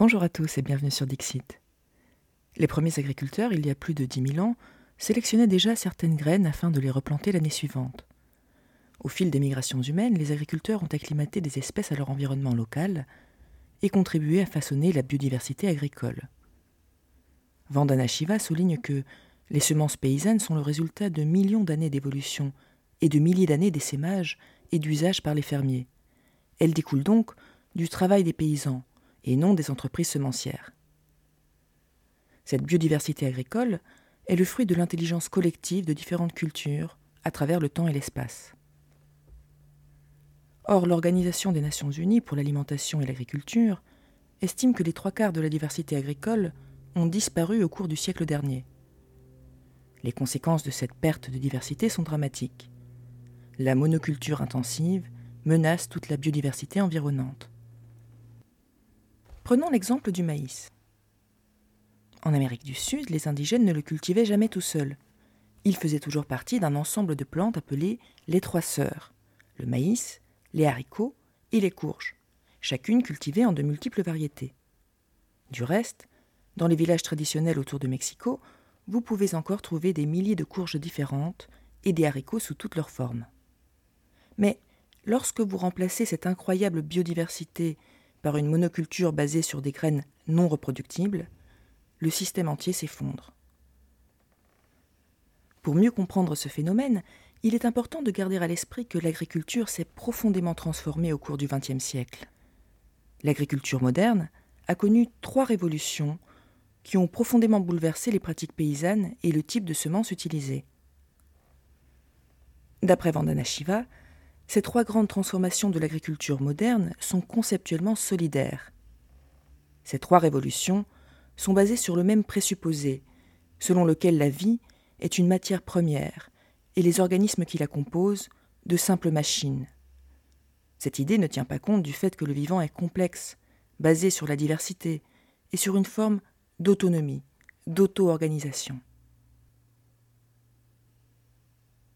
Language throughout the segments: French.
Bonjour à tous et bienvenue sur Dixit. Les premiers agriculteurs, il y a plus de 10 000 ans, sélectionnaient déjà certaines graines afin de les replanter l'année suivante. Au fil des migrations humaines, les agriculteurs ont acclimaté des espèces à leur environnement local et contribué à façonner la biodiversité agricole. Vandana Shiva souligne que les semences paysannes sont le résultat de millions d'années d'évolution et de milliers d'années d'essaimage et d'usage par les fermiers. Elles découlent donc du travail des paysans et non des entreprises semencières. Cette biodiversité agricole est le fruit de l'intelligence collective de différentes cultures à travers le temps et l'espace. Or, l'Organisation des Nations Unies pour l'alimentation et l'agriculture estime que les trois quarts de la diversité agricole ont disparu au cours du siècle dernier. Les conséquences de cette perte de diversité sont dramatiques. La monoculture intensive menace toute la biodiversité environnante. Prenons l'exemple du maïs. En Amérique du Sud, les indigènes ne le cultivaient jamais tout seuls. Il faisait toujours partie d'un ensemble de plantes appelées les trois sœurs le maïs, les haricots et les courges, chacune cultivée en de multiples variétés. Du reste, dans les villages traditionnels autour de Mexico, vous pouvez encore trouver des milliers de courges différentes et des haricots sous toutes leurs formes. Mais lorsque vous remplacez cette incroyable biodiversité par une monoculture basée sur des graines non reproductibles, le système entier s'effondre. Pour mieux comprendre ce phénomène, il est important de garder à l'esprit que l'agriculture s'est profondément transformée au cours du XXe siècle. L'agriculture moderne a connu trois révolutions qui ont profondément bouleversé les pratiques paysannes et le type de semences utilisées. D'après Vandana Shiva, ces trois grandes transformations de l'agriculture moderne sont conceptuellement solidaires. Ces trois révolutions sont basées sur le même présupposé, selon lequel la vie est une matière première et les organismes qui la composent de simples machines. Cette idée ne tient pas compte du fait que le vivant est complexe, basé sur la diversité et sur une forme d'autonomie, d'auto-organisation.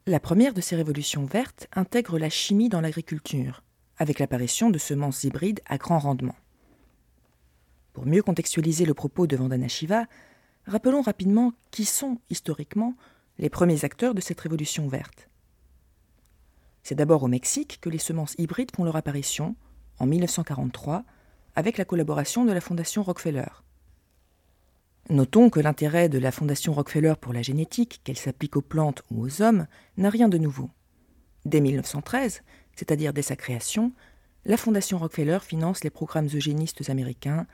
La première de ces révolutions vertes intègre la chimie dans l'agriculture, avec l'apparition de semences hybrides à grand rendement. Pour mieux contextualiser le propos de Vandana Shiva, rappelons rapidement qui sont, historiquement, les premiers acteurs de cette révolution verte. C'est d'abord au Mexique que les semences hybrides font leur apparition, en 1943, avec la collaboration de la Fondation Rockefeller. Notons que l'intérêt de la Fondation Rockefeller pour la génétique, qu'elle s'applique aux plantes ou aux hommes, n'a rien de nouveau. Dès 1913, c'est-à-dire dès sa création, la Fondation Rockefeller finance les programmes eugénistes américains,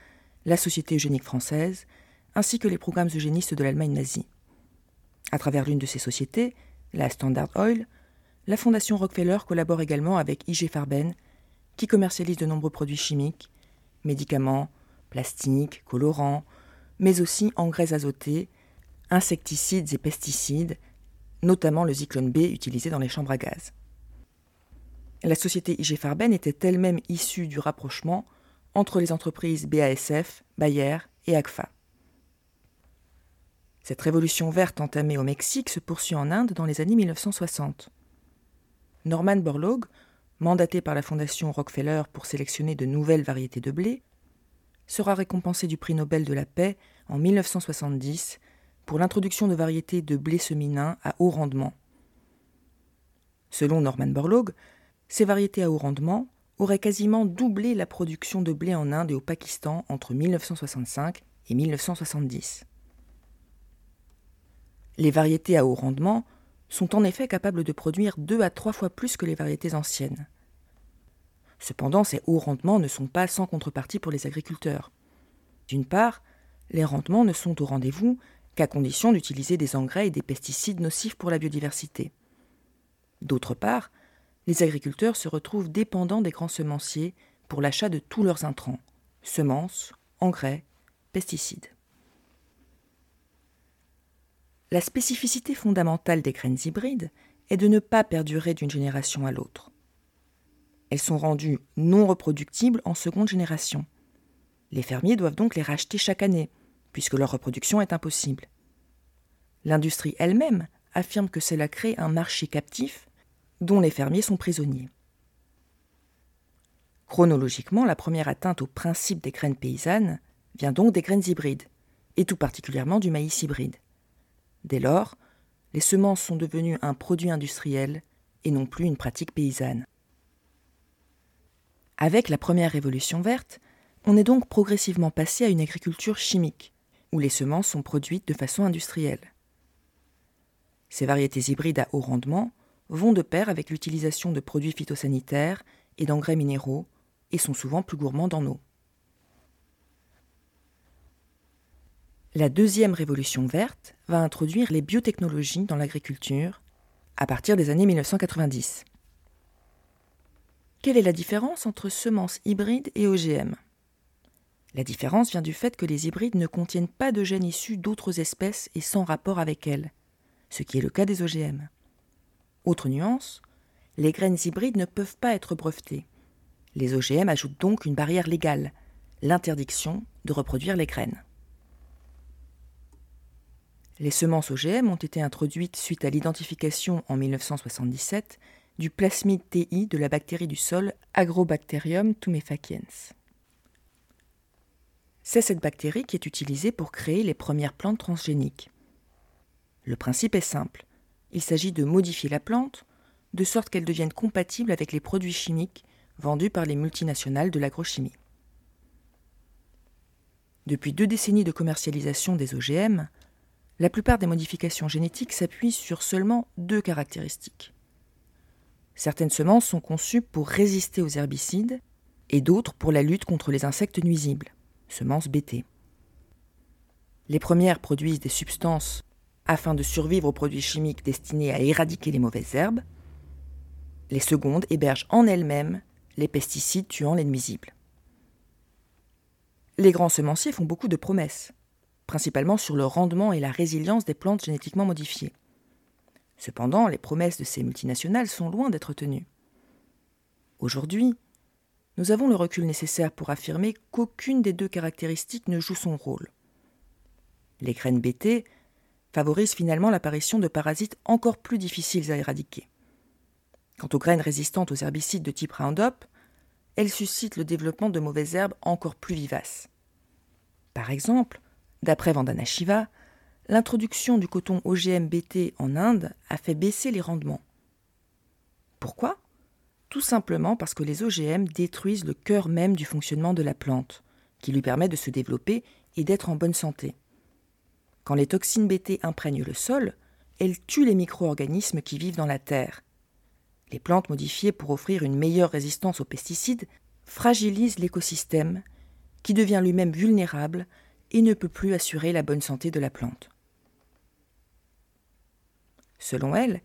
la Société eugénique française, ainsi que les programmes eugénistes de l'Allemagne nazie. À travers l'une de ces sociétés, la Standard Oil, la Fondation Rockefeller collabore également avec IG Farben, qui commercialise de nombreux produits chimiques, médicaments, plastiques, colorants, mais aussi engrais azotés, insecticides et pesticides, notamment le zyklone B utilisé dans les chambres à gaz. La société IG Farben était elle-même issue du rapprochement entre les entreprises BASF, Bayer et AGFA. Cette révolution verte entamée au Mexique se poursuit en Inde dans les années 1960. Norman Borlaug, mandaté par la Fondation Rockefeller pour sélectionner de nouvelles variétés de blé, sera récompensé du prix Nobel de la paix en 1970 pour l'introduction de variétés de blé seminins à haut rendement. Selon Norman Borlaug, ces variétés à haut rendement auraient quasiment doublé la production de blé en Inde et au Pakistan entre 1965 et 1970. Les variétés à haut rendement sont en effet capables de produire deux à trois fois plus que les variétés anciennes. Cependant, ces hauts rendements ne sont pas sans contrepartie pour les agriculteurs. D'une part, les rendements ne sont au rendez-vous qu'à condition d'utiliser des engrais et des pesticides nocifs pour la biodiversité. D'autre part, les agriculteurs se retrouvent dépendants des grands semenciers pour l'achat de tous leurs intrants semences, engrais, pesticides. La spécificité fondamentale des graines hybrides est de ne pas perdurer d'une génération à l'autre. Elles sont rendues non reproductibles en seconde génération. Les fermiers doivent donc les racheter chaque année, puisque leur reproduction est impossible. L'industrie elle-même affirme que cela crée un marché captif dont les fermiers sont prisonniers. Chronologiquement, la première atteinte au principe des graines paysannes vient donc des graines hybrides, et tout particulièrement du maïs hybride. Dès lors, les semences sont devenues un produit industriel et non plus une pratique paysanne. Avec la première révolution verte, on est donc progressivement passé à une agriculture chimique, où les semences sont produites de façon industrielle. Ces variétés hybrides à haut rendement vont de pair avec l'utilisation de produits phytosanitaires et d'engrais minéraux et sont souvent plus gourmands en eau. La deuxième révolution verte va introduire les biotechnologies dans l'agriculture à partir des années 1990. Quelle est la différence entre semences hybrides et OGM La différence vient du fait que les hybrides ne contiennent pas de gènes issus d'autres espèces et sans rapport avec elles ce qui est le cas des OGM. Autre nuance, les graines hybrides ne peuvent pas être brevetées. Les OGM ajoutent donc une barrière légale, l'interdiction de reproduire les graines. Les semences OGM ont été introduites suite à l'identification en 1977 du plasmide TI de la bactérie du sol Agrobacterium tumefaciens. C'est cette bactérie qui est utilisée pour créer les premières plantes transgéniques. Le principe est simple. Il s'agit de modifier la plante de sorte qu'elle devienne compatible avec les produits chimiques vendus par les multinationales de l'agrochimie. Depuis deux décennies de commercialisation des OGM, la plupart des modifications génétiques s'appuient sur seulement deux caractéristiques. Certaines semences sont conçues pour résister aux herbicides et d'autres pour la lutte contre les insectes nuisibles, semences BT. Les premières produisent des substances afin de survivre aux produits chimiques destinés à éradiquer les mauvaises herbes. Les secondes hébergent en elles-mêmes les pesticides tuant les nuisibles. Les grands semenciers font beaucoup de promesses, principalement sur le rendement et la résilience des plantes génétiquement modifiées. Cependant, les promesses de ces multinationales sont loin d'être tenues. Aujourd'hui, nous avons le recul nécessaire pour affirmer qu'aucune des deux caractéristiques ne joue son rôle. Les graines BT favorise finalement l'apparition de parasites encore plus difficiles à éradiquer. Quant aux graines résistantes aux herbicides de type Roundup, elles suscitent le développement de mauvaises herbes encore plus vivaces. Par exemple, d'après Vandana Shiva, l'introduction du coton OGM BT en Inde a fait baisser les rendements. Pourquoi? Tout simplement parce que les OGM détruisent le cœur même du fonctionnement de la plante, qui lui permet de se développer et d'être en bonne santé. Quand les toxines BT imprègnent le sol, elles tuent les micro-organismes qui vivent dans la terre. Les plantes modifiées pour offrir une meilleure résistance aux pesticides fragilisent l'écosystème, qui devient lui-même vulnérable et ne peut plus assurer la bonne santé de la plante. Selon elle,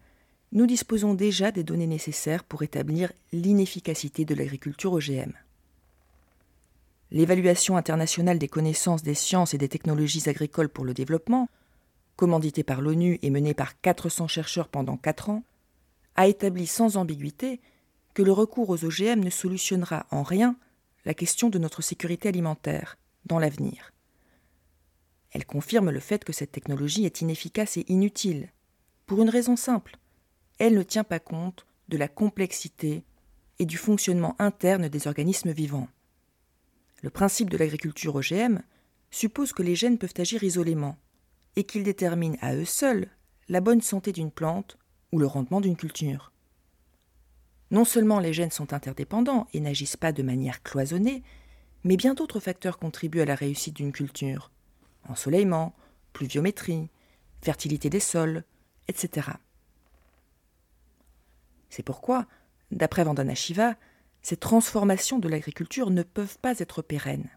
nous disposons déjà des données nécessaires pour établir l'inefficacité de l'agriculture OGM l'évaluation internationale des connaissances des sciences et des technologies agricoles pour le développement, commanditée par l'ONU et menée par 400 chercheurs pendant 4 ans, a établi sans ambiguïté que le recours aux OGM ne solutionnera en rien la question de notre sécurité alimentaire dans l'avenir. Elle confirme le fait que cette technologie est inefficace et inutile, pour une raison simple. Elle ne tient pas compte de la complexité et du fonctionnement interne des organismes vivants. Le principe de l'agriculture OGM suppose que les gènes peuvent agir isolément et qu'ils déterminent à eux seuls la bonne santé d'une plante ou le rendement d'une culture. Non seulement les gènes sont interdépendants et n'agissent pas de manière cloisonnée, mais bien d'autres facteurs contribuent à la réussite d'une culture ensoleillement, pluviométrie, fertilité des sols, etc. C'est pourquoi, d'après Vandana Shiva, ces transformations de l'agriculture ne peuvent pas être pérennes.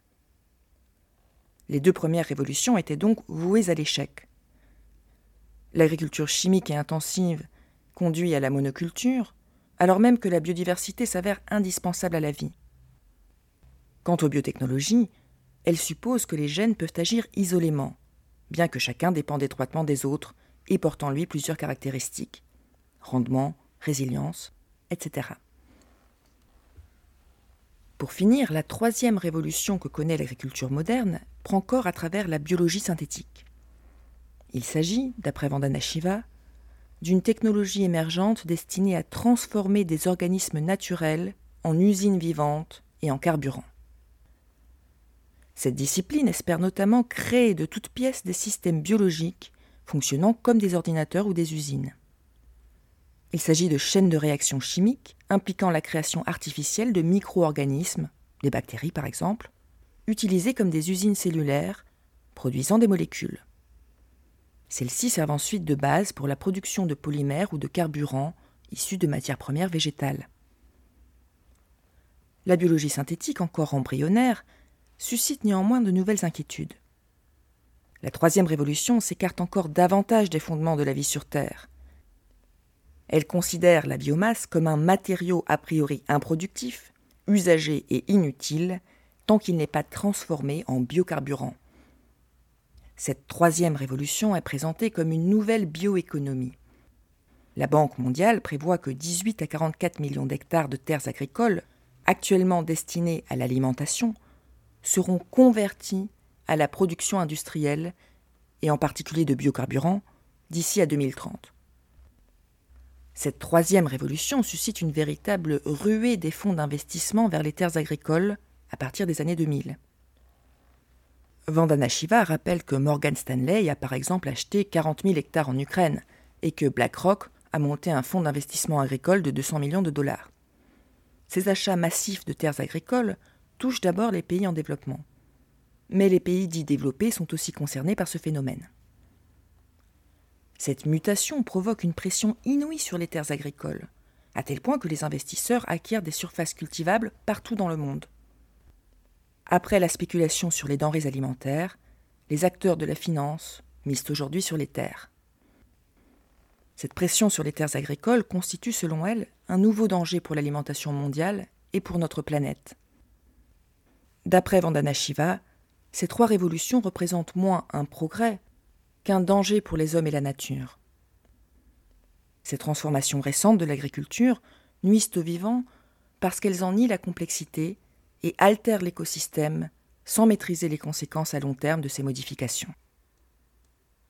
Les deux premières révolutions étaient donc vouées à l'échec. L'agriculture chimique et intensive conduit à la monoculture, alors même que la biodiversité s'avère indispensable à la vie. Quant aux biotechnologies, elles supposent que les gènes peuvent agir isolément, bien que chacun dépende étroitement des autres et porte en lui plusieurs caractéristiques rendement, résilience, etc. Pour finir, la troisième révolution que connaît l'agriculture moderne prend corps à travers la biologie synthétique. Il s'agit, d'après Vandana Shiva, d'une technologie émergente destinée à transformer des organismes naturels en usines vivantes et en carburant. Cette discipline espère notamment créer de toutes pièces des systèmes biologiques fonctionnant comme des ordinateurs ou des usines. Il s'agit de chaînes de réactions chimiques impliquant la création artificielle de micro-organismes, des bactéries par exemple, utilisées comme des usines cellulaires, produisant des molécules. Celles-ci servent ensuite de base pour la production de polymères ou de carburants issus de matières premières végétales. La biologie synthétique, encore embryonnaire, suscite néanmoins de nouvelles inquiétudes. La troisième révolution s'écarte encore davantage des fondements de la vie sur Terre. Elle considère la biomasse comme un matériau a priori improductif, usagé et inutile, tant qu'il n'est pas transformé en biocarburant. Cette troisième révolution est présentée comme une nouvelle bioéconomie. La Banque mondiale prévoit que 18 à 44 millions d'hectares de terres agricoles, actuellement destinés à l'alimentation, seront convertis à la production industrielle, et en particulier de biocarburants, d'ici à 2030. Cette troisième révolution suscite une véritable ruée des fonds d'investissement vers les terres agricoles à partir des années 2000. Vandana Shiva rappelle que Morgan Stanley a par exemple acheté 40 000 hectares en Ukraine et que BlackRock a monté un fonds d'investissement agricole de 200 millions de dollars. Ces achats massifs de terres agricoles touchent d'abord les pays en développement. Mais les pays dits développés sont aussi concernés par ce phénomène. Cette mutation provoque une pression inouïe sur les terres agricoles, à tel point que les investisseurs acquièrent des surfaces cultivables partout dans le monde. Après la spéculation sur les denrées alimentaires, les acteurs de la finance misent aujourd'hui sur les terres. Cette pression sur les terres agricoles constitue, selon elle, un nouveau danger pour l'alimentation mondiale et pour notre planète. D'après Vandana Shiva, ces trois révolutions représentent moins un progrès qu'un danger pour les hommes et la nature. Ces transformations récentes de l'agriculture nuisent aux vivants parce qu'elles en nient la complexité et altèrent l'écosystème sans maîtriser les conséquences à long terme de ces modifications.